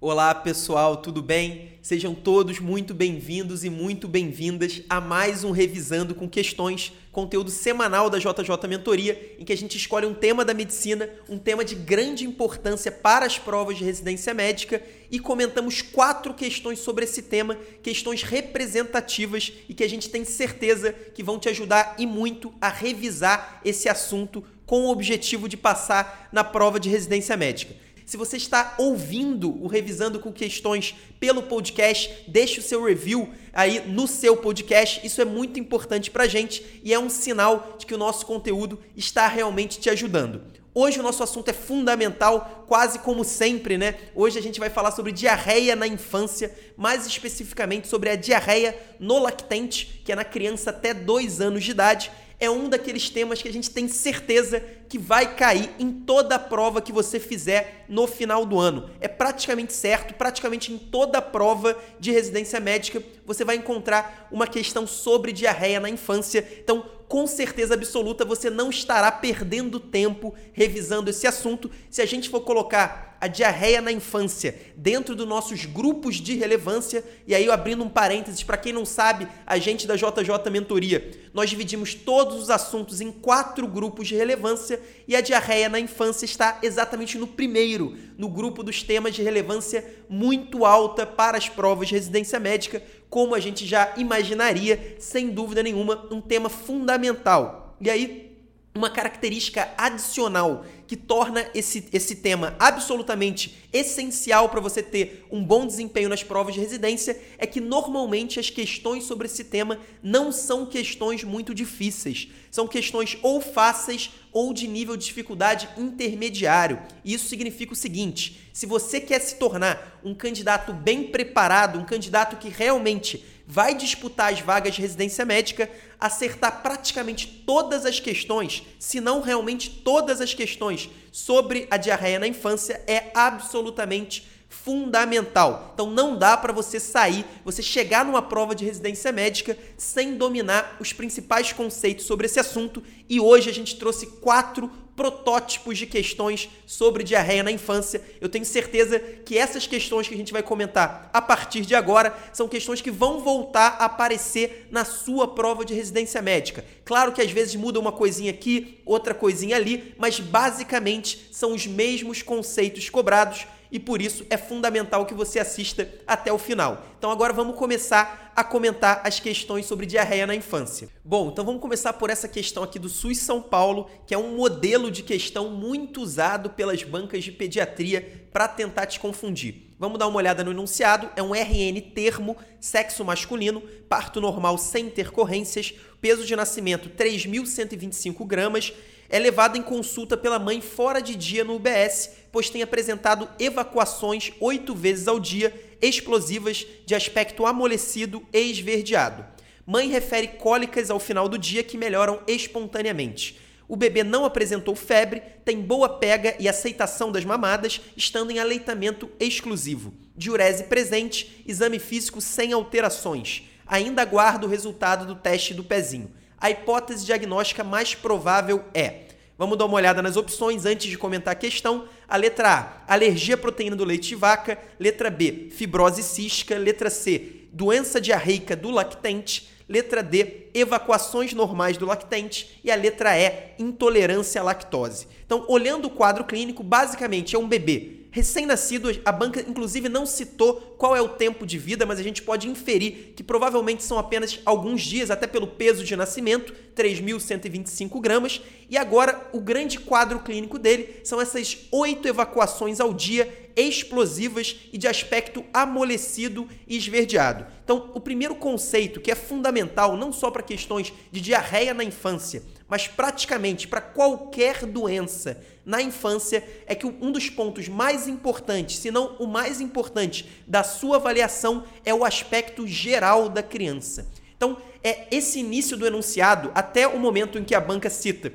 Olá pessoal, tudo bem? Sejam todos muito bem-vindos e muito bem-vindas a mais um Revisando com Questões, conteúdo semanal da JJ Mentoria, em que a gente escolhe um tema da medicina, um tema de grande importância para as provas de residência médica e comentamos quatro questões sobre esse tema, questões representativas e que a gente tem certeza que vão te ajudar e muito a revisar esse assunto com o objetivo de passar na prova de residência médica. Se você está ouvindo o Revisando com Questões pelo podcast, deixe o seu review aí no seu podcast. Isso é muito importante para a gente e é um sinal de que o nosso conteúdo está realmente te ajudando. Hoje o nosso assunto é fundamental, quase como sempre, né? Hoje a gente vai falar sobre diarreia na infância, mais especificamente sobre a diarreia no lactente, que é na criança até 2 anos de idade é um daqueles temas que a gente tem certeza que vai cair em toda a prova que você fizer no final do ano. É praticamente certo, praticamente em toda a prova de residência médica você vai encontrar uma questão sobre diarreia na infância. Então, com certeza absoluta, você não estará perdendo tempo revisando esse assunto se a gente for colocar a diarreia na infância dentro dos nossos grupos de relevância. E aí, abrindo um parênteses, para quem não sabe, a gente da JJ Mentoria, nós dividimos todos os assuntos em quatro grupos de relevância e a diarreia na infância está exatamente no primeiro, no grupo dos temas de relevância muito alta para as provas de residência médica, como a gente já imaginaria, sem dúvida nenhuma, um tema fundamental. E aí, uma característica adicional que torna esse, esse tema absolutamente essencial para você ter um bom desempenho nas provas de residência é que normalmente as questões sobre esse tema não são questões muito difíceis. São questões ou fáceis ou de nível de dificuldade intermediário. E isso significa o seguinte: se você quer se tornar um candidato bem preparado, um candidato que realmente vai disputar as vagas de residência médica, acertar praticamente todas as questões, se não realmente todas as questões sobre a diarreia na infância é absolutamente fundamental. Então não dá para você sair, você chegar numa prova de residência médica sem dominar os principais conceitos sobre esse assunto. E hoje a gente trouxe quatro protótipos de questões sobre diarreia na infância. Eu tenho certeza que essas questões que a gente vai comentar a partir de agora são questões que vão voltar a aparecer na sua prova de residência médica. Claro que às vezes muda uma coisinha aqui, outra coisinha ali, mas basicamente são os mesmos conceitos cobrados e por isso é fundamental que você assista até o final. Então agora vamos começar a comentar as questões sobre diarreia na infância. Bom, então vamos começar por essa questão aqui do SUS São Paulo, que é um modelo de questão muito usado pelas bancas de pediatria para tentar te confundir. Vamos dar uma olhada no enunciado. É um RN termo, sexo masculino, parto normal sem intercorrências, peso de nascimento 3.125 gramas, é levado em consulta pela mãe fora de dia no UBS, pois tem apresentado evacuações oito vezes ao dia, explosivas, de aspecto amolecido e esverdeado. Mãe refere cólicas ao final do dia que melhoram espontaneamente. O bebê não apresentou febre, tem boa pega e aceitação das mamadas, estando em aleitamento exclusivo. Diurese presente, exame físico sem alterações. Ainda aguardo o resultado do teste do pezinho a hipótese diagnóstica mais provável é. Vamos dar uma olhada nas opções antes de comentar a questão. A letra A, alergia à proteína do leite de vaca. Letra B, fibrose cística. Letra C, doença diarreica do lactente. Letra D, evacuações normais do lactente. E a letra E, intolerância à lactose. Então, olhando o quadro clínico, basicamente é um bebê recém-nascido, a banca inclusive não citou qual é o tempo de vida, mas a gente pode inferir que provavelmente são apenas alguns dias, até pelo peso de nascimento, 3.125 gramas. E agora, o grande quadro clínico dele são essas oito evacuações ao dia explosivas e de aspecto amolecido e esverdeado. Então, o primeiro conceito que é fundamental não só para questões de diarreia na infância, mas praticamente para qualquer doença na infância, é que um dos pontos mais importantes, se não o mais importante da sua avaliação é o aspecto geral da criança. Então, é esse início do enunciado até o momento em que a banca cita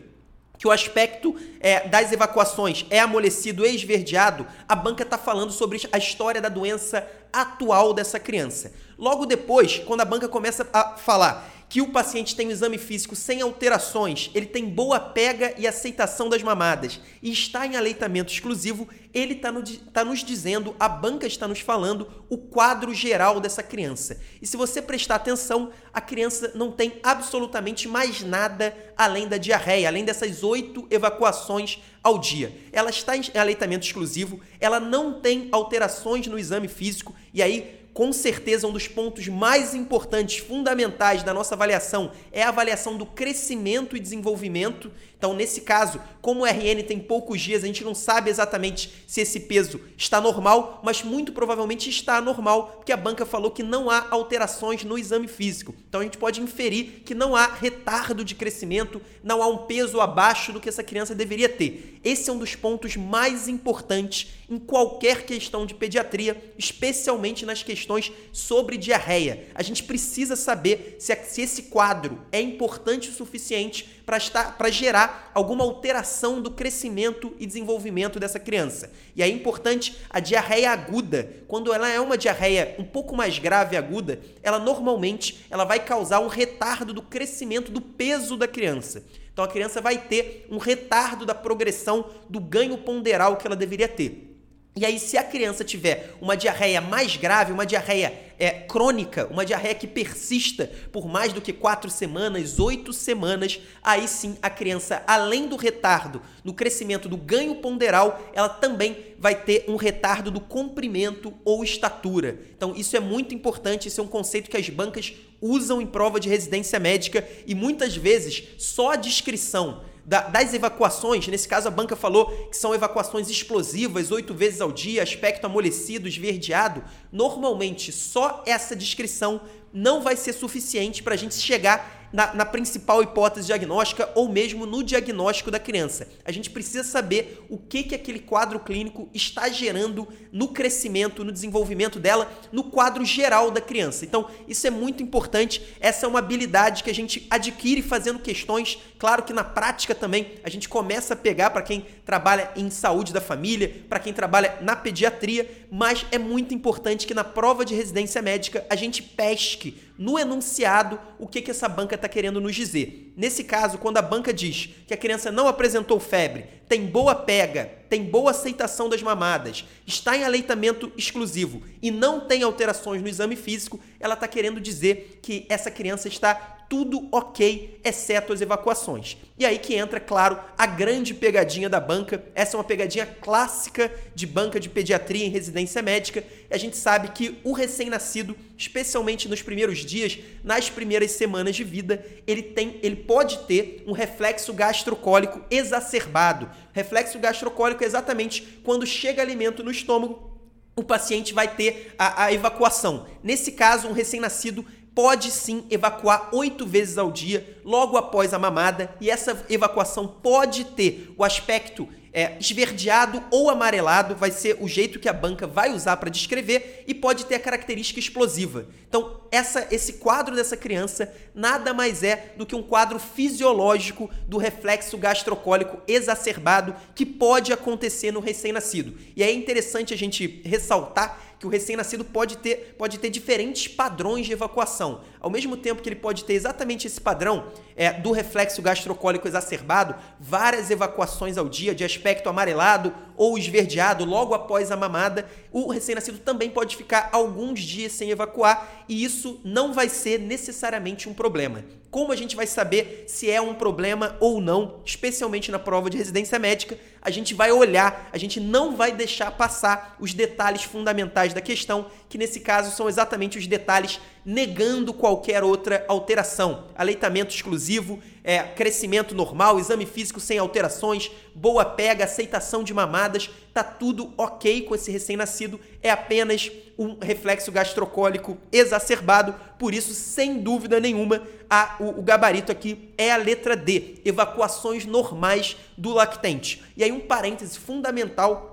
que o aspecto é, das evacuações é amolecido e esverdeado, a banca está falando sobre a história da doença atual dessa criança. Logo depois, quando a banca começa a falar que o paciente tem um exame físico sem alterações, ele tem boa pega e aceitação das mamadas e está em aleitamento exclusivo, ele está no, tá nos dizendo, a banca está nos falando o quadro geral dessa criança. E se você prestar atenção, a criança não tem absolutamente mais nada além da diarreia, além dessas oito evacuações ao dia. Ela está em aleitamento exclusivo, ela não tem alterações no exame físico, e aí com certeza, um dos pontos mais importantes, fundamentais da nossa avaliação é a avaliação do crescimento e desenvolvimento. Então, nesse caso, como o RN tem poucos dias, a gente não sabe exatamente se esse peso está normal, mas muito provavelmente está normal, porque a banca falou que não há alterações no exame físico. Então, a gente pode inferir que não há retardo de crescimento, não há um peso abaixo do que essa criança deveria ter. Esse é um dos pontos mais importantes em qualquer questão de pediatria, especialmente nas questões sobre diarreia. A gente precisa saber se, se esse quadro é importante o suficiente para gerar alguma alteração do crescimento e desenvolvimento dessa criança. E é importante a diarreia aguda, quando ela é uma diarreia um pouco mais grave aguda, ela normalmente ela vai causar um retardo do crescimento do peso da criança. Então a criança vai ter um retardo da progressão do ganho ponderal que ela deveria ter. E aí, se a criança tiver uma diarreia mais grave, uma diarreia é, crônica, uma diarreia que persista por mais do que quatro semanas, oito semanas, aí sim a criança, além do retardo no crescimento do ganho ponderal, ela também vai ter um retardo do comprimento ou estatura. Então, isso é muito importante, isso é um conceito que as bancas usam em prova de residência médica e muitas vezes só a descrição da, das evacuações, nesse caso a banca falou que são evacuações explosivas, oito vezes ao dia, aspecto amolecido, esverdeado. Normalmente, só essa descrição não vai ser suficiente para a gente chegar na, na, principal hipótese diagnóstica ou mesmo no diagnóstico da criança. A gente precisa saber o que, que aquele quadro clínico está gerando no crescimento, no desenvolvimento dela, no quadro geral da criança. Então, isso é muito importante. Essa é uma habilidade que a gente adquire fazendo questões. Claro que na prática também a gente começa a pegar para quem trabalha em saúde da família, para quem trabalha na pediatria, mas é muito importante que na prova de residência médica a gente pesque no enunciado o que, que essa banca está querendo nos dizer. Nesse caso, quando a banca diz que a criança não apresentou febre, tem boa pega, tem boa aceitação das mamadas, está em aleitamento exclusivo e não tem alterações no exame físico, ela está querendo dizer que essa criança está tudo ok, exceto as evacuações. E aí que entra, claro, a grande pegadinha da banca. Essa é uma pegadinha clássica de banca de pediatria em residência médica. E a gente sabe que o recém-nascido, especialmente nos primeiros dias, nas primeiras semanas de vida, ele tem, ele pode ter um reflexo gastrocólico exacerbado. Reflexo gastrocólico é exatamente quando chega alimento no estômago, o paciente vai ter a, a evacuação. Nesse caso, um recém-nascido pode sim evacuar oito vezes ao dia logo após a mamada e essa evacuação pode ter o aspecto é, esverdeado ou amarelado, vai ser o jeito que a banca vai usar para descrever e pode ter a característica explosiva. Então, essa, esse quadro dessa criança nada mais é do que um quadro fisiológico do reflexo gastrocólico exacerbado que pode acontecer no recém-nascido. E é interessante a gente ressaltar que o recém-nascido pode ter, pode ter diferentes padrões de evacuação. Ao mesmo tempo que ele pode ter exatamente esse padrão é, do reflexo gastrocólico exacerbado, várias evacuações ao dia de aspecto amarelado ou esverdeado logo após a mamada, o recém-nascido também pode ficar alguns dias sem evacuar e isso não vai ser necessariamente um problema. Como a gente vai saber se é um problema ou não, especialmente na prova de residência médica? A gente vai olhar, a gente não vai deixar passar os detalhes fundamentais da questão, que nesse caso são exatamente os detalhes negando qualquer outra alteração. Aleitamento exclusivo, é, crescimento normal, exame físico sem alterações, boa pega, aceitação de mamadas, tá tudo ok com esse recém-nascido, é apenas um reflexo gastrocólico exacerbado, por isso, sem dúvida nenhuma, a, o, o gabarito aqui é a letra D, evacuações normais do lactente. E aí um parêntese fundamental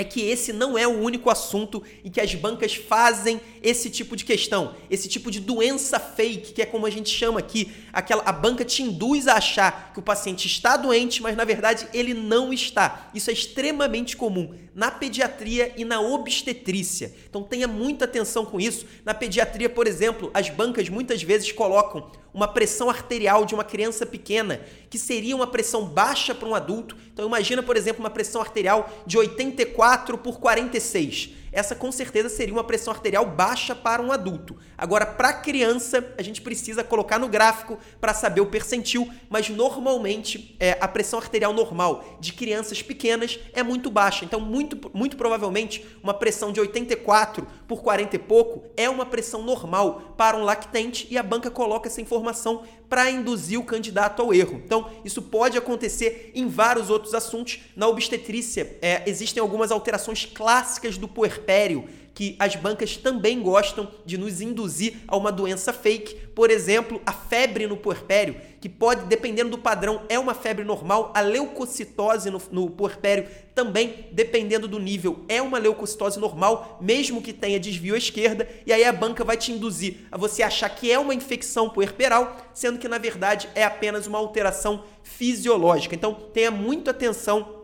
é que esse não é o único assunto em que as bancas fazem esse tipo de questão, esse tipo de doença fake, que é como a gente chama aqui, aquela a banca te induz a achar que o paciente está doente, mas na verdade ele não está. Isso é extremamente comum na pediatria e na obstetrícia. Então tenha muita atenção com isso. Na pediatria, por exemplo, as bancas muitas vezes colocam uma pressão arterial de uma criança pequena, que seria uma pressão baixa para um adulto. Então imagina, por exemplo, uma pressão arterial de 84 por 46 essa com certeza seria uma pressão arterial baixa para um adulto. Agora, para criança, a gente precisa colocar no gráfico para saber o percentil, mas normalmente é, a pressão arterial normal de crianças pequenas é muito baixa. Então, muito, muito provavelmente, uma pressão de 84 por 40 e pouco é uma pressão normal para um lactente e a banca coloca essa informação para induzir o candidato ao erro. Então, isso pode acontecer em vários outros assuntos. Na obstetrícia, é, existem algumas alterações clássicas do puerpério que as bancas também gostam de nos induzir a uma doença fake. Por exemplo, a febre no puerpério, que pode, dependendo do padrão, é uma febre normal. A leucocitose no, no puerpério também, dependendo do nível, é uma leucocitose normal, mesmo que tenha desvio à esquerda. E aí a banca vai te induzir a você achar que é uma infecção puerperal, sendo que na verdade é apenas uma alteração fisiológica. Então tenha muita atenção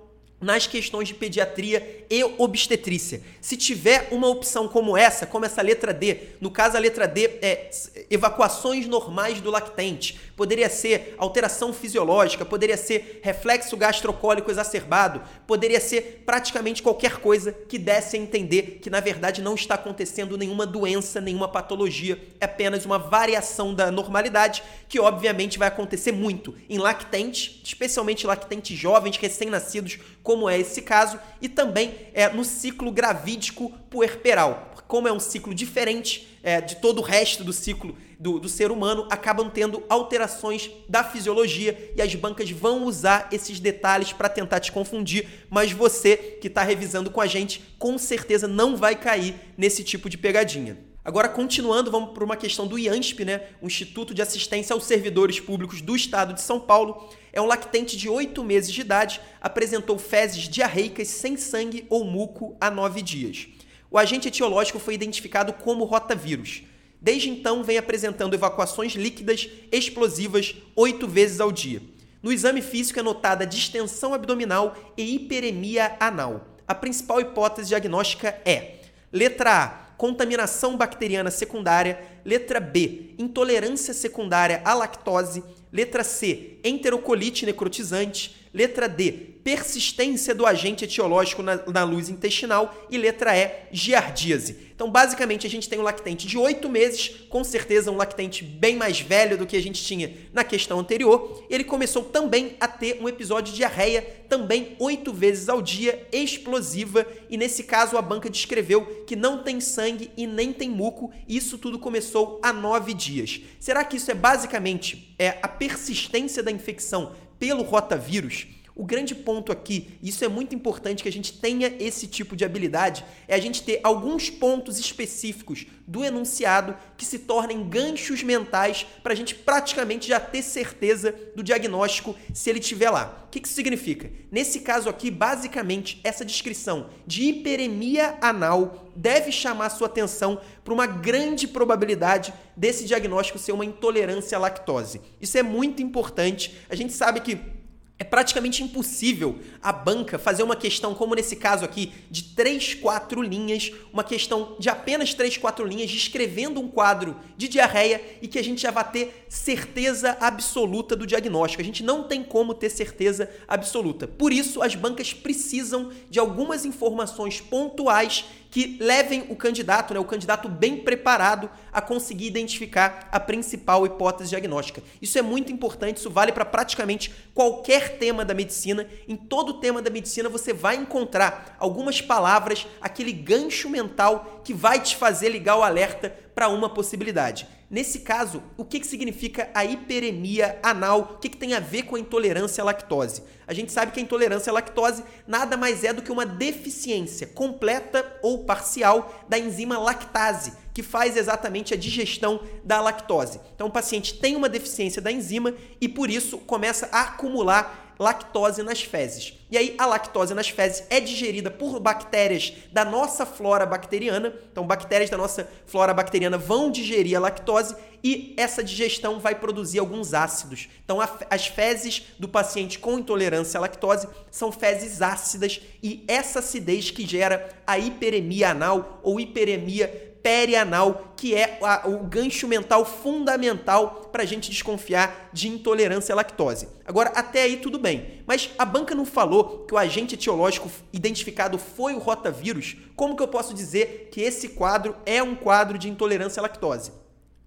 nas questões de pediatria e obstetrícia. Se tiver uma opção como essa, como essa letra D, no caso a letra D é evacuações normais do lactente, poderia ser alteração fisiológica, poderia ser reflexo gastrocólico exacerbado, poderia ser praticamente qualquer coisa que desse a entender que na verdade não está acontecendo nenhuma doença, nenhuma patologia, é apenas uma variação da normalidade que obviamente vai acontecer muito em lactente, especialmente lactentes jovens, recém-nascidos, como é esse caso, e também é, no ciclo gravídico puerperal. Como é um ciclo diferente é, de todo o resto do ciclo do, do ser humano, acabam tendo alterações da fisiologia e as bancas vão usar esses detalhes para tentar te confundir, mas você que está revisando com a gente, com certeza não vai cair nesse tipo de pegadinha. Agora, continuando, vamos para uma questão do IANSP, né? o Instituto de Assistência aos Servidores Públicos do Estado de São Paulo. É um lactente de 8 meses de idade, apresentou fezes diarreicas sem sangue ou muco há 9 dias. O agente etiológico foi identificado como rotavírus. Desde então, vem apresentando evacuações líquidas explosivas 8 vezes ao dia. No exame físico é notada distensão abdominal e hiperemia anal. A principal hipótese diagnóstica é: letra A contaminação bacteriana secundária. Letra B, intolerância secundária à lactose. Letra C, enterocolite necrotizante. Letra D, persistência do agente etiológico na, na luz intestinal. E letra E, giardíase. Então, basicamente, a gente tem um lactente de 8 meses, com certeza um lactente bem mais velho do que a gente tinha na questão anterior. Ele começou também a ter um episódio de diarreia, também 8 vezes ao dia, explosiva. E nesse caso, a banca descreveu que não tem sangue e nem tem muco. E isso tudo começou há 9 dias. Será que isso é basicamente é, a persistência da infecção pelo rotavírus, o grande ponto aqui, isso é muito importante que a gente tenha esse tipo de habilidade, é a gente ter alguns pontos específicos do enunciado que se tornem ganchos mentais para a gente praticamente já ter certeza do diagnóstico se ele estiver lá. O que isso significa? Nesse caso aqui, basicamente, essa descrição de hiperemia anal deve chamar sua atenção para uma grande probabilidade desse diagnóstico ser uma intolerância à lactose. Isso é muito importante. A gente sabe que é praticamente impossível a banca fazer uma questão, como nesse caso aqui, de 3, 4 linhas, uma questão de apenas 3, 4 linhas, descrevendo um quadro de diarreia e que a gente já vai ter certeza absoluta do diagnóstico. A gente não tem como ter certeza absoluta. Por isso, as bancas precisam de algumas informações pontuais que levem o candidato, né, o candidato bem preparado, a conseguir identificar a principal hipótese diagnóstica. Isso é muito importante, isso vale para praticamente qualquer tema da medicina. Em todo tema da medicina você vai encontrar algumas palavras, aquele gancho mental que vai te fazer ligar o alerta para uma possibilidade. Nesse caso, o que, que significa a hiperemia anal? O que, que tem a ver com a intolerância à lactose? A gente sabe que a intolerância à lactose nada mais é do que uma deficiência completa ou parcial da enzima lactase, que faz exatamente a digestão da lactose. Então, o paciente tem uma deficiência da enzima e por isso começa a acumular lactose nas fezes. E aí a lactose nas fezes é digerida por bactérias da nossa flora bacteriana. Então bactérias da nossa flora bacteriana vão digerir a lactose e essa digestão vai produzir alguns ácidos. Então as fezes do paciente com intolerância à lactose são fezes ácidas e essa acidez que gera a hiperemia anal ou hiperemia perianal, que é a, o gancho mental fundamental para a gente desconfiar de intolerância à lactose. Agora, até aí tudo bem, mas a banca não falou que o agente etiológico identificado foi o rotavírus. Como que eu posso dizer que esse quadro é um quadro de intolerância à lactose?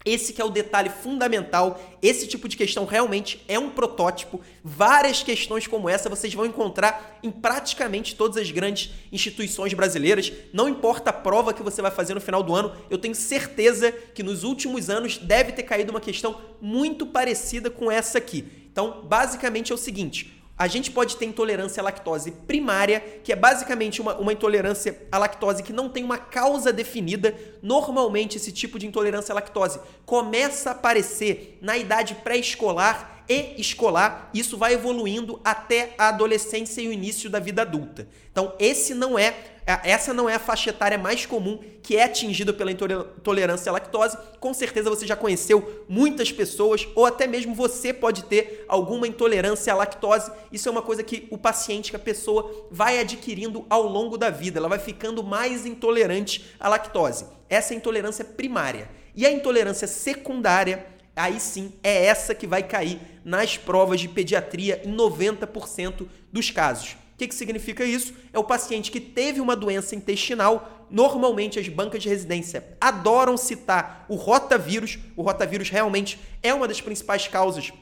Esse que é o detalhe fundamental. Esse tipo de questão realmente é um protótipo. Várias questões como essa vocês vão encontrar em praticamente todas as grandes instituições brasileiras. Não importa a prova que você vai fazer no final do ano, eu tenho certeza que nos últimos anos deve ter caído uma questão muito parecida com essa aqui. Então, basicamente é o seguinte: a gente pode ter intolerância à lactose primária, que é basicamente uma, uma intolerância à lactose que não tem uma causa definida. Normalmente, esse tipo de intolerância à lactose começa a aparecer na idade pré-escolar e escolar. Isso vai evoluindo até a adolescência e o início da vida adulta. Então, esse não é essa não é a faixa etária mais comum que é atingida pela intolerância à lactose. Com certeza você já conheceu muitas pessoas, ou até mesmo você pode ter alguma intolerância à lactose. Isso é uma coisa que o paciente, que a pessoa vai adquirindo ao longo da vida. Ela vai ficando mais intolerante à lactose. Essa é a intolerância primária. E a intolerância secundária aí sim é essa que vai cair nas provas de pediatria em 90% dos casos. O que, que significa isso? É o paciente que teve uma doença intestinal. Normalmente, as bancas de residência adoram citar o rotavírus. O rotavírus realmente é uma das principais causas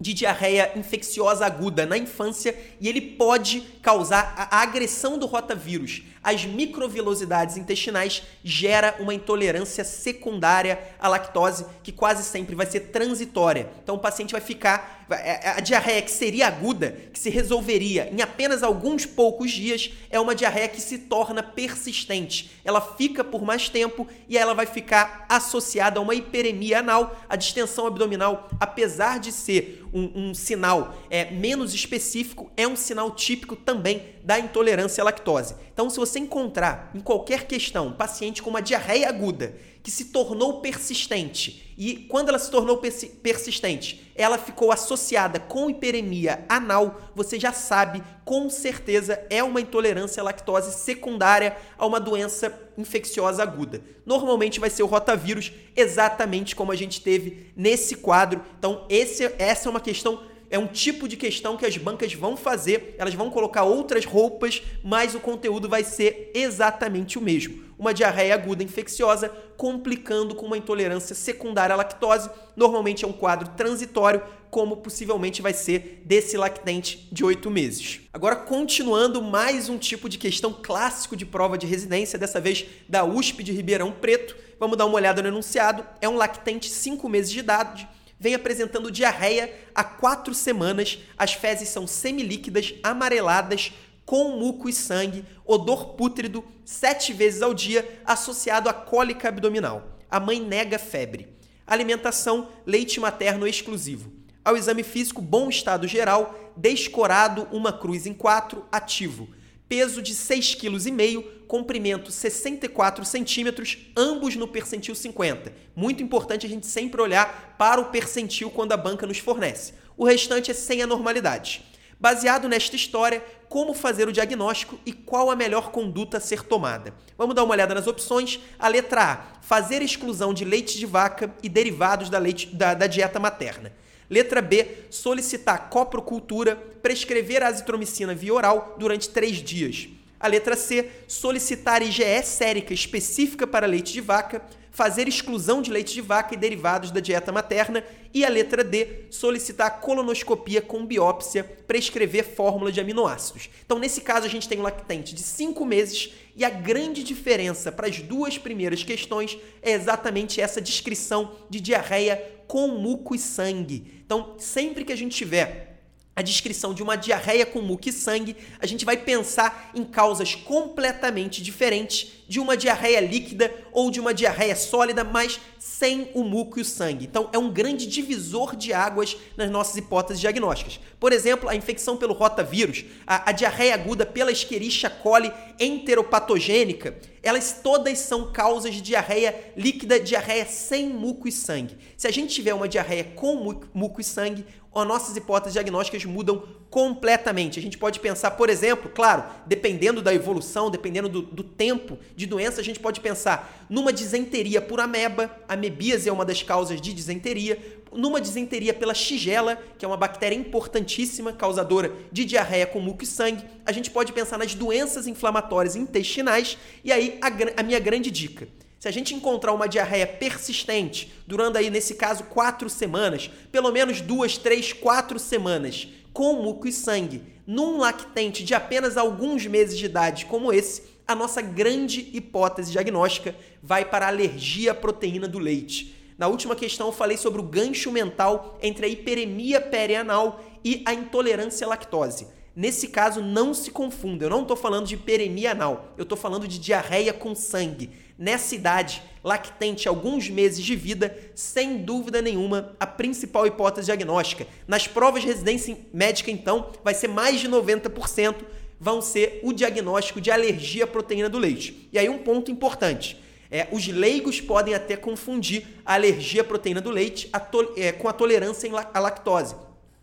de diarreia infecciosa aguda na infância e ele pode causar a agressão do rotavírus as microvilosidades intestinais gera uma intolerância secundária à lactose que quase sempre vai ser transitória. Então o paciente vai ficar é, é, a diarreia que seria aguda, que se resolveria em apenas alguns poucos dias, é uma diarreia que se torna persistente. Ela fica por mais tempo e ela vai ficar associada a uma hiperemia anal. A distensão abdominal, apesar de ser um, um sinal é, menos específico, é um sinal típico também da intolerância à lactose. Então, se você encontrar em qualquer questão um paciente com uma diarreia aguda que se tornou persistente e quando ela se tornou persistente, ela ficou associada com hiperemia anal, você já sabe com certeza é uma intolerância à lactose secundária a uma doença infecciosa aguda. Normalmente vai ser o rotavírus, exatamente como a gente teve nesse quadro. Então, esse, essa é uma questão é um tipo de questão que as bancas vão fazer, elas vão colocar outras roupas, mas o conteúdo vai ser exatamente o mesmo. Uma diarreia aguda infecciosa complicando com uma intolerância secundária à lactose. Normalmente é um quadro transitório, como possivelmente vai ser desse lactente de oito meses. Agora, continuando, mais um tipo de questão clássico de prova de residência, dessa vez da USP de Ribeirão Preto. Vamos dar uma olhada no enunciado. É um lactente cinco meses de idade vem apresentando diarreia há quatro semanas. As fezes são semilíquidas, amareladas, com muco e sangue, odor pútrido, sete vezes ao dia, associado a cólica abdominal. A mãe nega febre. Alimentação, leite materno exclusivo. Ao exame físico, bom estado geral, descorado, uma cruz em quatro, ativo peso de 6,5 kg, comprimento 64 centímetros, ambos no percentil 50. Muito importante a gente sempre olhar para o percentil quando a banca nos fornece. O restante é sem anormalidades. Baseado nesta história, como fazer o diagnóstico e qual a melhor conduta a ser tomada. Vamos dar uma olhada nas opções. A letra A: fazer exclusão de leite de vaca e derivados da, leite, da, da dieta materna. Letra B, solicitar coprocultura, prescrever azitromicina via oral durante três dias. A letra C, solicitar IgE sérica específica para leite de vaca, fazer exclusão de leite de vaca e derivados da dieta materna. E a letra D, solicitar colonoscopia com biópsia, prescrever fórmula de aminoácidos. Então, nesse caso, a gente tem um lactente de 5 meses e a grande diferença para as duas primeiras questões é exatamente essa descrição de diarreia com muco e sangue. Então, sempre que a gente tiver a descrição de uma diarreia com muco e sangue, a gente vai pensar em causas completamente diferentes de uma diarreia líquida ou de uma diarreia sólida, mas sem o muco e o sangue. Então, é um grande divisor de águas nas nossas hipóteses diagnósticas. Por exemplo, a infecção pelo rotavírus, a, a diarreia aguda pela Escherichia coli enteropatogênica, elas todas são causas de diarreia líquida, diarreia sem muco e sangue. Se a gente tiver uma diarreia com muco e sangue, as nossas hipóteses diagnósticas mudam completamente. A gente pode pensar, por exemplo, claro, dependendo da evolução, dependendo do, do, tempo de doença, a gente pode pensar numa disenteria por ameba, amebíase é uma das causas de disenteria, numa disenteria pela shigella, que é uma bactéria importantíssima, causadora de diarreia com muco e sangue. A gente pode pensar nas doenças inflamatórias intestinais, e aí a, a minha grande dica se a gente encontrar uma diarreia persistente, durando aí, nesse caso, quatro semanas, pelo menos duas, três, quatro semanas, com muco e sangue, num lactente de apenas alguns meses de idade como esse, a nossa grande hipótese diagnóstica vai para alergia à proteína do leite. Na última questão eu falei sobre o gancho mental entre a hiperemia perianal e a intolerância à lactose. Nesse caso, não se confunda, eu não estou falando de hiperemia anal, eu estou falando de diarreia com sangue nessa idade, lactente, alguns meses de vida, sem dúvida nenhuma, a principal hipótese diagnóstica. Nas provas de residência médica, então, vai ser mais de 90% vão ser o diagnóstico de alergia à proteína do leite. E aí um ponto importante. É, os leigos podem até confundir a alergia à proteína do leite a é, com a tolerância à lactose.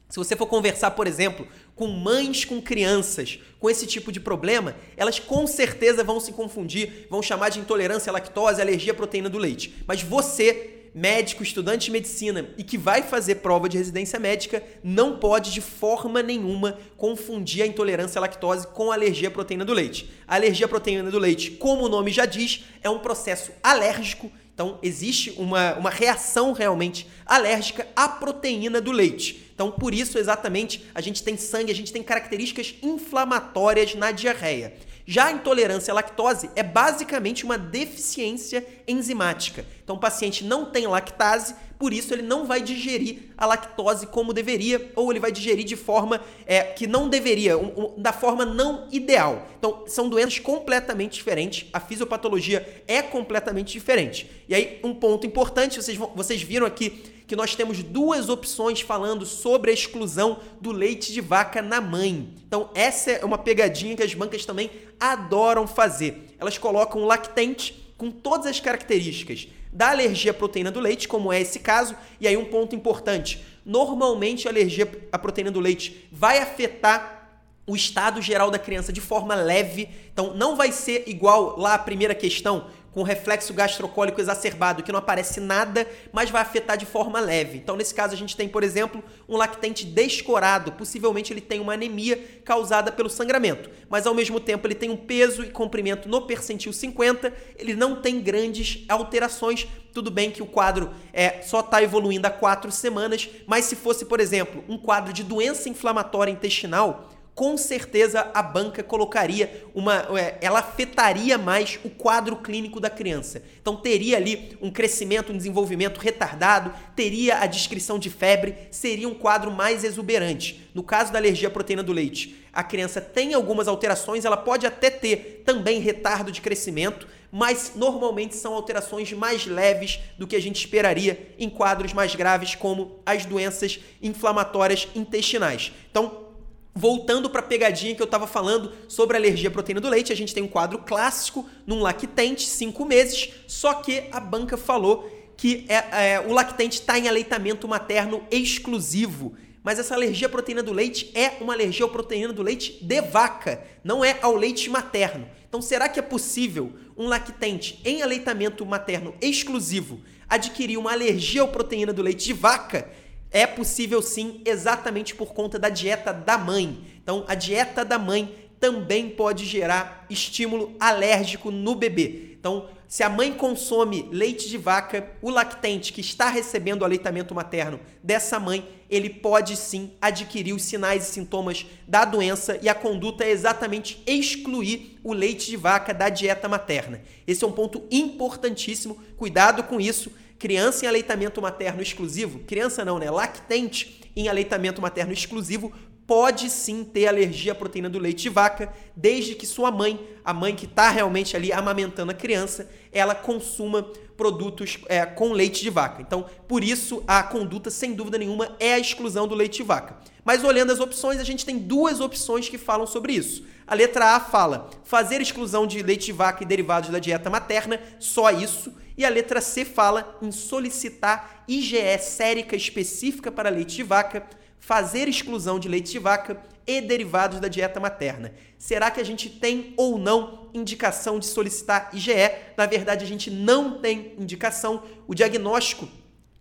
Se você for conversar, por exemplo, com mães com crianças com esse tipo de problema, elas com certeza vão se confundir, vão chamar de intolerância à lactose, alergia à proteína do leite. Mas você, médico, estudante de medicina e que vai fazer prova de residência médica, não pode de forma nenhuma confundir a intolerância à lactose com a alergia à proteína do leite. A alergia à proteína do leite, como o nome já diz, é um processo alérgico então, existe uma, uma reação realmente alérgica à proteína do leite. Então, por isso, exatamente, a gente tem sangue, a gente tem características inflamatórias na diarreia. Já a intolerância à lactose é basicamente uma deficiência enzimática. Então, o paciente não tem lactase, por isso ele não vai digerir a lactose como deveria, ou ele vai digerir de forma é, que não deveria, um, um, da forma não ideal. Então, são doenças completamente diferentes, a fisiopatologia é completamente diferente. E aí, um ponto importante, vocês, vocês viram aqui que nós temos duas opções falando sobre a exclusão do leite de vaca na mãe. Então, essa é uma pegadinha que as bancas também adoram fazer. Elas colocam lactente com todas as características da alergia à proteína do leite, como é esse caso. E aí um ponto importante, normalmente a alergia à proteína do leite vai afetar o estado geral da criança de forma leve. Então não vai ser igual lá a primeira questão, com reflexo gastrocólico exacerbado, que não aparece nada, mas vai afetar de forma leve. Então, nesse caso, a gente tem, por exemplo, um lactente descorado. Possivelmente ele tem uma anemia causada pelo sangramento, mas ao mesmo tempo ele tem um peso e comprimento no percentil 50, ele não tem grandes alterações. Tudo bem que o quadro é só está evoluindo há quatro semanas, mas se fosse, por exemplo, um quadro de doença inflamatória intestinal, com certeza a banca colocaria uma. É, ela afetaria mais o quadro clínico da criança. Então teria ali um crescimento, um desenvolvimento retardado, teria a descrição de febre, seria um quadro mais exuberante. No caso da alergia à proteína do leite, a criança tem algumas alterações, ela pode até ter também retardo de crescimento, mas normalmente são alterações mais leves do que a gente esperaria em quadros mais graves, como as doenças inflamatórias intestinais. Então, Voltando para a pegadinha que eu estava falando sobre alergia à proteína do leite, a gente tem um quadro clássico num lactente, cinco meses, só que a banca falou que é, é o lactente está em aleitamento materno exclusivo. Mas essa alergia à proteína do leite é uma alergia à proteína do leite de vaca, não é ao leite materno. Então, será que é possível um lactente em aleitamento materno exclusivo adquirir uma alergia à proteína do leite de vaca é possível sim, exatamente por conta da dieta da mãe. Então, a dieta da mãe também pode gerar estímulo alérgico no bebê. Então, se a mãe consome leite de vaca, o lactente que está recebendo o aleitamento materno dessa mãe, ele pode sim adquirir os sinais e sintomas da doença e a conduta é exatamente excluir o leite de vaca da dieta materna. Esse é um ponto importantíssimo, cuidado com isso criança em aleitamento materno exclusivo, criança não, né? Lactente em aleitamento materno exclusivo pode sim ter alergia à proteína do leite de vaca, desde que sua mãe, a mãe que está realmente ali amamentando a criança, ela consuma produtos é, com leite de vaca. Então, por isso, a conduta, sem dúvida nenhuma, é a exclusão do leite de vaca. Mas olhando as opções, a gente tem duas opções que falam sobre isso. A letra A fala fazer exclusão de leite de vaca e derivados da dieta materna, só isso. E a letra C fala em solicitar IgE sérica específica para leite de vaca, fazer exclusão de leite de vaca e derivados da dieta materna. Será que a gente tem ou não indicação de solicitar IgE? Na verdade, a gente não tem indicação. O diagnóstico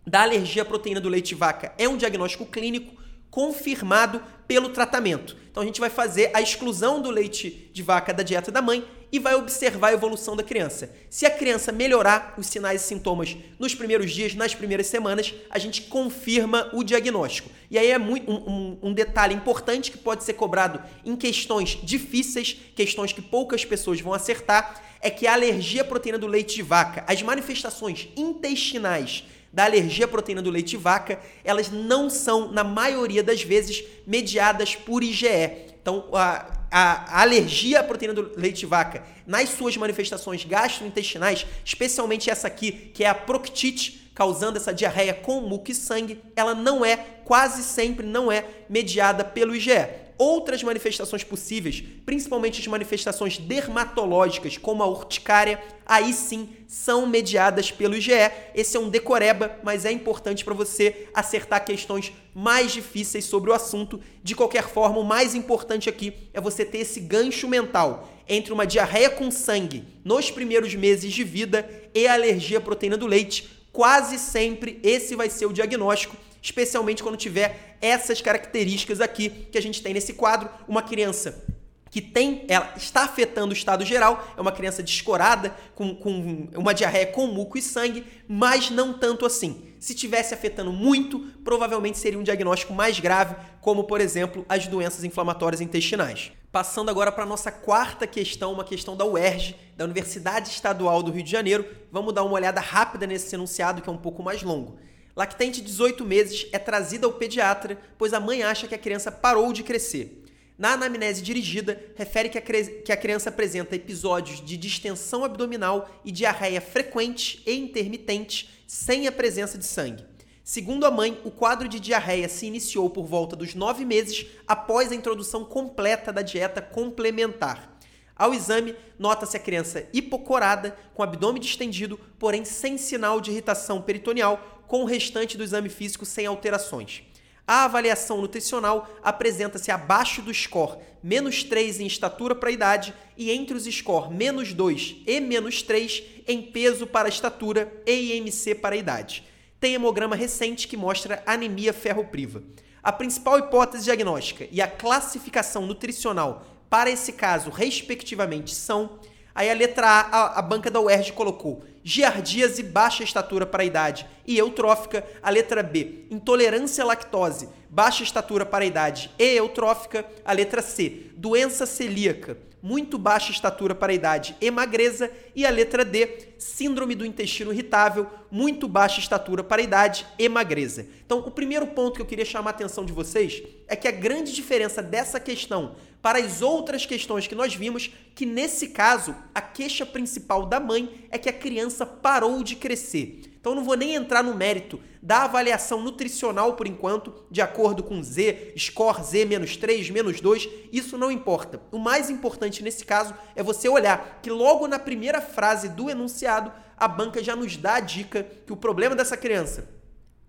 da alergia à proteína do leite de vaca é um diagnóstico clínico confirmado pelo tratamento. Então a gente vai fazer a exclusão do leite de vaca da dieta da mãe e vai observar a evolução da criança. Se a criança melhorar os sinais e sintomas nos primeiros dias, nas primeiras semanas, a gente confirma o diagnóstico. E aí é muito, um, um, um detalhe importante que pode ser cobrado em questões difíceis, questões que poucas pessoas vão acertar, é que a alergia à proteína do leite de vaca, as manifestações intestinais da alergia à proteína do leite de vaca, elas não são, na maioria das vezes, mediadas por IgE. Então, a, a, alergia à proteína do leite de vaca, nas suas manifestações gastrointestinais, especialmente essa aqui, que é a proctite, causando essa diarreia com muco e sangue, ela não é, quase sempre não é mediada pelo IgE. Outras manifestações possíveis, principalmente as manifestações dermatológicas, como a urticária, aí sim são mediadas pelo IgE. Esse é um decoreba, mas é importante para você acertar questões mais difíceis sobre o assunto. De qualquer forma, o mais importante aqui é você ter esse gancho mental entre uma diarreia com sangue nos primeiros meses de vida e alergia à proteína do leite. Quase sempre esse vai ser o diagnóstico especialmente quando tiver essas características aqui que a gente tem nesse quadro, uma criança que tem, ela está afetando o estado geral, é uma criança descorada, com, com uma diarreia com muco e sangue, mas não tanto assim. Se tivesse afetando muito, provavelmente seria um diagnóstico mais grave, como por exemplo as doenças inflamatórias intestinais. Passando agora para a nossa quarta questão, uma questão da UERJ, da Universidade Estadual do Rio de Janeiro. Vamos dar uma olhada rápida nesse enunciado que é um pouco mais longo. Lactente de 18 meses é trazida ao pediatra, pois a mãe acha que a criança parou de crescer. Na anamnese dirigida, refere que a, que a criança apresenta episódios de distensão abdominal e diarreia frequente e intermitente, sem a presença de sangue. Segundo a mãe, o quadro de diarreia se iniciou por volta dos nove meses após a introdução completa da dieta complementar. Ao exame, nota-se a criança hipocorada, com abdômen distendido, porém sem sinal de irritação peritoneal, com o restante do exame físico sem alterações. A avaliação nutricional apresenta-se abaixo do score menos 3 em estatura para idade e entre os score menos 2 e menos 3 em peso para estatura e IMC para idade. Tem hemograma recente que mostra anemia ferropriva. A principal hipótese diagnóstica e a classificação nutricional para esse caso, respectivamente, são. Aí a letra A, a, a banca da UERJ colocou giardíase, baixa estatura para a idade e eutrófica. A letra B, intolerância à lactose, baixa estatura para a idade e eutrófica. A letra C, doença celíaca, muito baixa estatura para a idade e magreza. E a letra D, síndrome do intestino irritável, muito baixa estatura para a idade e magreza. Então, o primeiro ponto que eu queria chamar a atenção de vocês é que a grande diferença dessa questão para as outras questões que nós vimos, que nesse caso, a queixa principal da mãe é que a criança parou de crescer. Então não vou nem entrar no mérito da avaliação nutricional por enquanto, de acordo com Z, score Z menos 3, menos 2, isso não importa. O mais importante nesse caso é você olhar que logo na primeira frase do enunciado, a banca já nos dá a dica que o problema dessa criança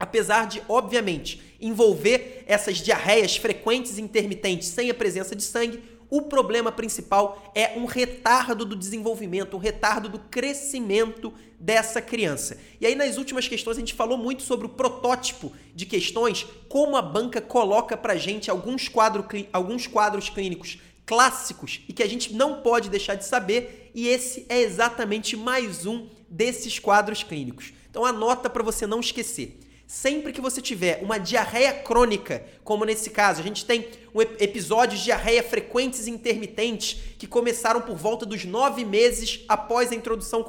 apesar de, obviamente, envolver essas diarreias frequentes e intermitentes sem a presença de sangue, o problema principal é um retardo do desenvolvimento, um retardo do crescimento dessa criança. E aí, nas últimas questões, a gente falou muito sobre o protótipo de questões, como a banca coloca pra gente alguns, quadro, alguns quadros clínicos clássicos e que a gente não pode deixar de saber, e esse é exatamente mais um desses quadros clínicos. Então, anota para você não esquecer. Sempre que você tiver uma diarreia crônica, como nesse caso, a gente tem um episódios de diarreia frequentes e intermitentes que começaram por volta dos nove meses após a introdução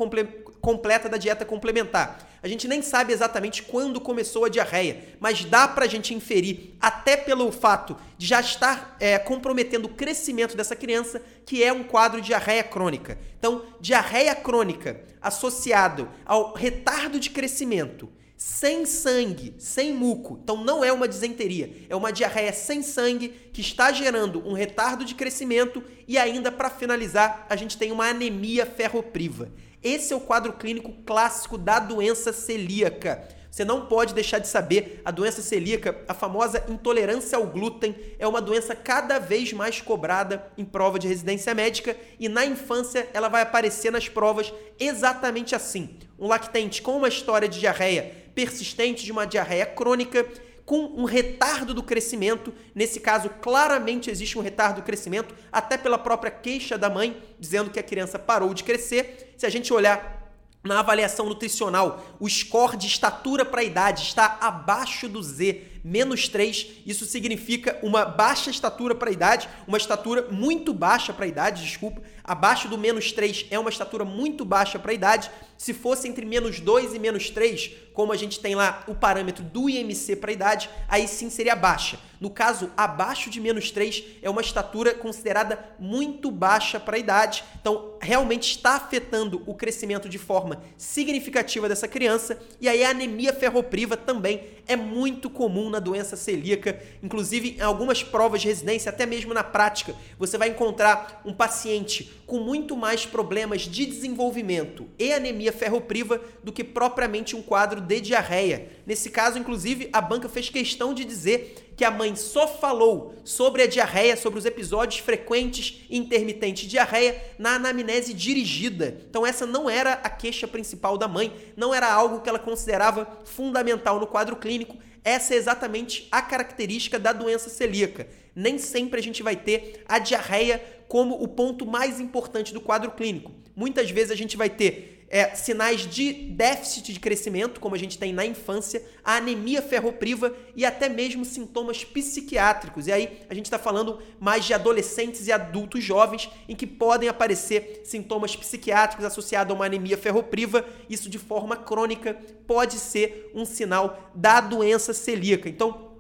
completa da dieta complementar. A gente nem sabe exatamente quando começou a diarreia, mas dá para a gente inferir, até pelo fato de já estar é, comprometendo o crescimento dessa criança, que é um quadro de diarreia crônica. Então, diarreia crônica associado ao retardo de crescimento sem sangue, sem muco. Então não é uma disenteria, é uma diarreia sem sangue que está gerando um retardo de crescimento e ainda para finalizar, a gente tem uma anemia ferropriva. Esse é o quadro clínico clássico da doença celíaca. Você não pode deixar de saber, a doença celíaca, a famosa intolerância ao glúten, é uma doença cada vez mais cobrada em prova de residência médica e na infância ela vai aparecer nas provas exatamente assim. Um lactente com uma história de diarreia persistente, de uma diarreia crônica, com um retardo do crescimento. Nesse caso, claramente existe um retardo do crescimento, até pela própria queixa da mãe, dizendo que a criança parou de crescer. Se a gente olhar na avaliação nutricional, o score de estatura para idade está abaixo do Z, menos 3. Isso significa uma baixa estatura para a idade, uma estatura muito baixa para a idade, desculpa. Abaixo do menos 3 é uma estatura muito baixa para a idade. Se fosse entre menos 2 e menos 3, como a gente tem lá o parâmetro do IMC para a idade, aí sim seria baixa. No caso, abaixo de menos 3 é uma estatura considerada muito baixa para a idade. Então, realmente está afetando o crescimento de forma significativa dessa criança. E aí a anemia ferropriva também é muito comum na doença celíaca. Inclusive, em algumas provas de residência, até mesmo na prática, você vai encontrar um paciente com muito mais problemas de desenvolvimento e anemia ferropriva do que propriamente um quadro de diarreia. Nesse caso, inclusive, a banca fez questão de dizer que a mãe só falou sobre a diarreia, sobre os episódios frequentes e intermitentes de diarreia na anamnese dirigida. Então essa não era a queixa principal da mãe, não era algo que ela considerava fundamental no quadro clínico. Essa é exatamente a característica da doença celíaca. Nem sempre a gente vai ter a diarreia como o ponto mais importante do quadro clínico. Muitas vezes a gente vai ter é, sinais de déficit de crescimento, como a gente tem na infância, a anemia ferropriva e até mesmo sintomas psiquiátricos. E aí a gente está falando mais de adolescentes e adultos jovens em que podem aparecer sintomas psiquiátricos associados a uma anemia ferropriva. Isso de forma crônica pode ser um sinal da doença celíaca. Então,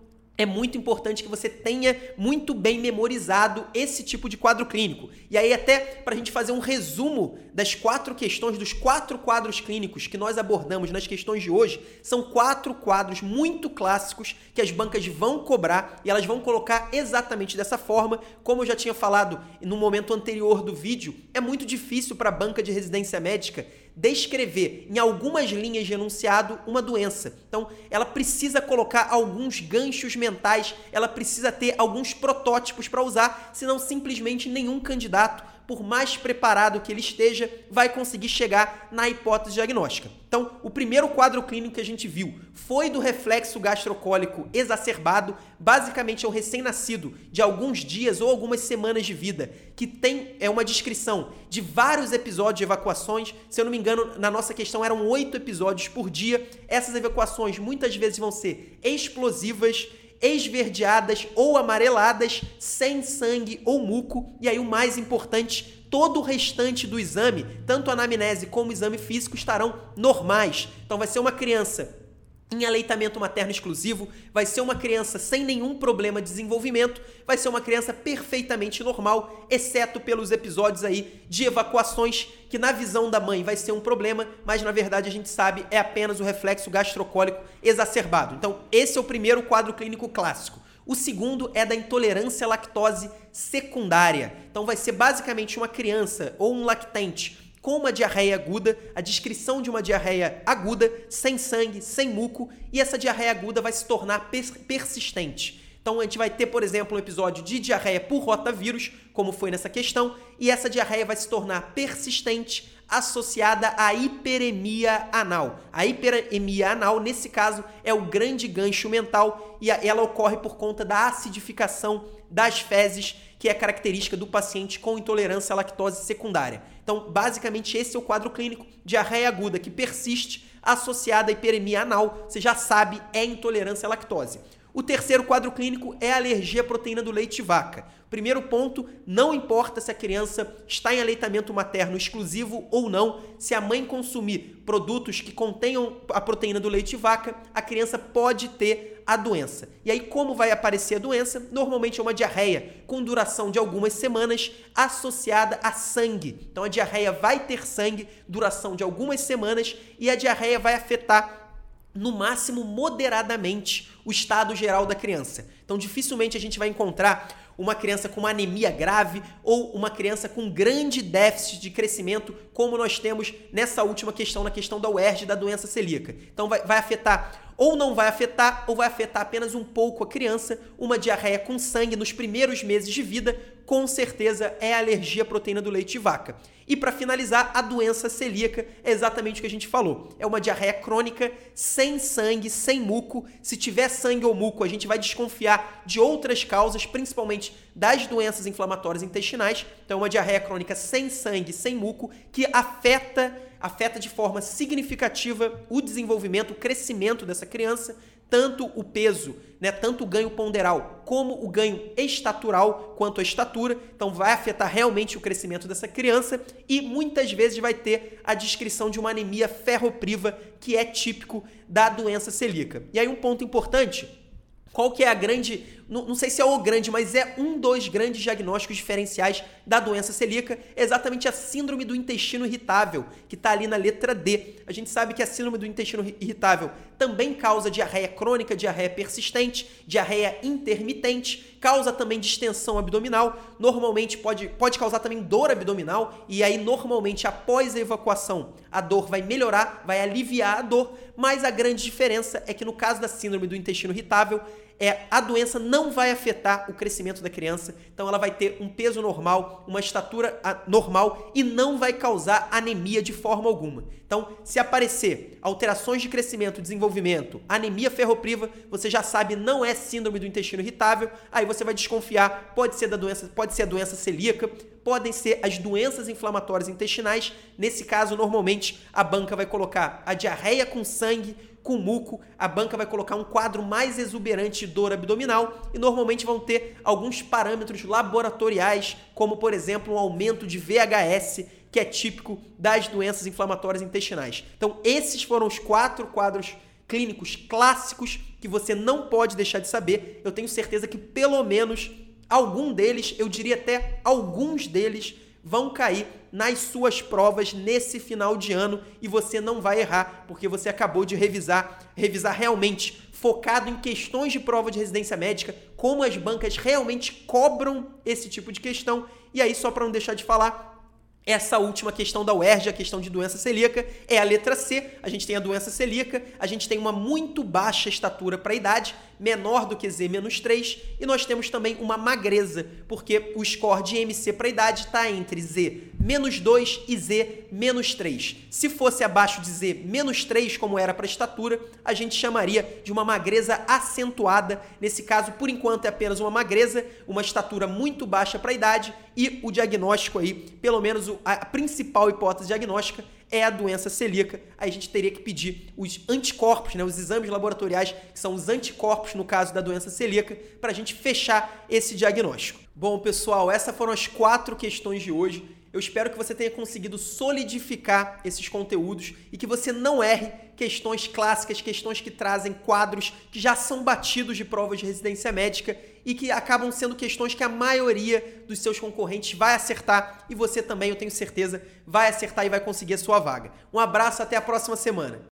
é muito importante que você tenha muito bem memorizado esse tipo de quadro clínico. E aí, até para a gente fazer um resumo das quatro questões, dos quatro quadros clínicos que nós abordamos nas questões de hoje, são quatro quadros muito clássicos que as bancas vão cobrar e elas vão colocar exatamente dessa forma. Como eu já tinha falado no momento anterior do vídeo, é muito difícil para a banca de residência médica descrever em algumas linhas de enunciado uma doença. Então, ela precisa colocar alguns ganchos mentais, ela precisa ter alguns protótipos para usar, senão simplesmente nenhum candidato por mais preparado que ele esteja, vai conseguir chegar na hipótese diagnóstica. Então, o primeiro quadro clínico que a gente viu foi do reflexo gastrocólico exacerbado, basicamente é um recém-nascido de alguns dias ou algumas semanas de vida, que tem é uma descrição de vários episódios de evacuações. Se eu não me engano, na nossa questão eram oito episódios por dia. Essas evacuações muitas vezes vão ser explosivas, esverdeadas ou amareladas, sem sangue ou muco, e aí o mais importante, todo o restante do exame, tanto a anamnese como o exame físico estarão normais. Então vai ser uma criança em aleitamento materno exclusivo, vai ser uma criança sem nenhum problema de desenvolvimento, vai ser uma criança perfeitamente normal, exceto pelos episódios aí de evacuações, que na visão da mãe vai ser um problema, mas na verdade a gente sabe é apenas o reflexo gastrocólico exacerbado. Então, esse é o primeiro quadro clínico clássico. O segundo é da intolerância à lactose secundária. Então vai ser basicamente uma criança ou um lactente com uma diarreia aguda, a descrição de uma diarreia aguda, sem sangue, sem muco, e essa diarreia aguda vai se tornar persistente. Então a gente vai ter, por exemplo, um episódio de diarreia por rotavírus, como foi nessa questão, e essa diarreia vai se tornar persistente, associada à hiperemia anal. A hiperemia anal, nesse caso, é o grande gancho mental e ela ocorre por conta da acidificação das fezes, que é característica do paciente com intolerância à lactose secundária. Então, basicamente, esse é o quadro clínico diarreia aguda que persiste associada à hiperemia anal. Você já sabe, é intolerância à lactose. O terceiro quadro clínico é a alergia à proteína do leite de vaca. Primeiro ponto, não importa se a criança está em aleitamento materno exclusivo ou não, se a mãe consumir produtos que contenham a proteína do leite de vaca, a criança pode ter a doença. E aí, como vai aparecer a doença? Normalmente é uma diarreia com duração de algumas semanas associada a sangue. Então, a diarreia vai ter sangue, duração de algumas semanas, e a diarreia vai afetar no máximo moderadamente o estado geral da criança. Então, dificilmente a gente vai encontrar uma criança com uma anemia grave ou uma criança com grande déficit de crescimento, como nós temos nessa última questão, na questão da UERJ da doença celíaca. Então, vai, vai afetar ou não vai afetar, ou vai afetar apenas um pouco a criança. Uma diarreia com sangue nos primeiros meses de vida, com certeza é alergia à proteína do leite de vaca. E para finalizar, a doença celíaca é exatamente o que a gente falou. É uma diarreia crônica, sem sangue, sem muco. Se tiver sangue ou muco, a gente vai desconfiar de outras causas, principalmente das doenças inflamatórias intestinais. Então, é uma diarreia crônica sem sangue, sem muco, que afeta afeta de forma significativa o desenvolvimento, o crescimento dessa criança, tanto o peso, né, tanto o ganho ponderal como o ganho estatural quanto a estatura. Então vai afetar realmente o crescimento dessa criança e muitas vezes vai ter a descrição de uma anemia ferropriva que é típico da doença celíaca. E aí um ponto importante, qual que é a grande, não, sei se é o grande, mas é um dos grandes diagnósticos diferenciais da doença celíaca, exatamente a síndrome do intestino irritável, que está ali na letra D. A gente sabe que a síndrome do intestino irritável também causa diarreia crônica, diarreia persistente, diarreia intermitente, causa também distensão abdominal, normalmente pode, pode causar também dor abdominal, e aí normalmente após a evacuação a dor vai melhorar, vai aliviar a dor, mas a grande diferença é que no caso da síndrome do intestino irritável, é a doença não vai afetar o crescimento da criança, então ela vai ter um peso normal, uma estatura ah, normal e não vai causar anemia de forma alguma. Então, se aparecer alterações de crescimento, desenvolvimento, anemia ferropriva, você já sabe não é síndrome do intestino irritável, aí você vai desconfiar, pode ser da doença, pode ser a doença celíaca, podem ser as doenças inflamatórias intestinais. Nesse caso, normalmente a banca vai colocar a diarreia com sangue com muco, a banca vai colocar um quadro mais exuberante de dor abdominal e normalmente vão ter alguns parâmetros laboratoriais, como por exemplo um aumento de VHS, que é típico das doenças inflamatórias intestinais. Então, esses foram os quatro quadros clínicos clássicos que você não pode deixar de saber. Eu tenho certeza que pelo menos algum deles, eu diria até alguns deles, vão cair nas suas provas nesse final de ano e você não vai errar, porque você acabou de revisar, revisar realmente focado em questões de prova de residência médica, como as bancas realmente cobram esse tipo de questão. E aí, só para não deixar de falar, essa última questão da UERJ, a questão de doença celíaca, é a letra C. A gente tem a doença celíaca, a gente tem uma muito baixa estatura para a idade, menor do que Z-3, e nós temos também uma magreza, porque o score de MC para a idade está entre Z-2 e Z-3. Se fosse abaixo de Z-3, como era para a estatura, a gente chamaria de uma magreza acentuada. Nesse caso, por enquanto, é apenas uma magreza, uma estatura muito baixa para a idade, e o diagnóstico aí, pelo menos a principal hipótese diagnóstica é a doença celíaca. Aí a gente teria que pedir os anticorpos, né, os exames laboratoriais, que são os anticorpos no caso da doença celíaca, para a gente fechar esse diagnóstico. Bom, pessoal, essas foram as quatro questões de hoje. Eu espero que você tenha conseguido solidificar esses conteúdos e que você não erre questões clássicas, questões que trazem quadros que já são batidos de provas de residência médica e que acabam sendo questões que a maioria dos seus concorrentes vai acertar e você também, eu tenho certeza, vai acertar e vai conseguir a sua vaga. Um abraço, até a próxima semana.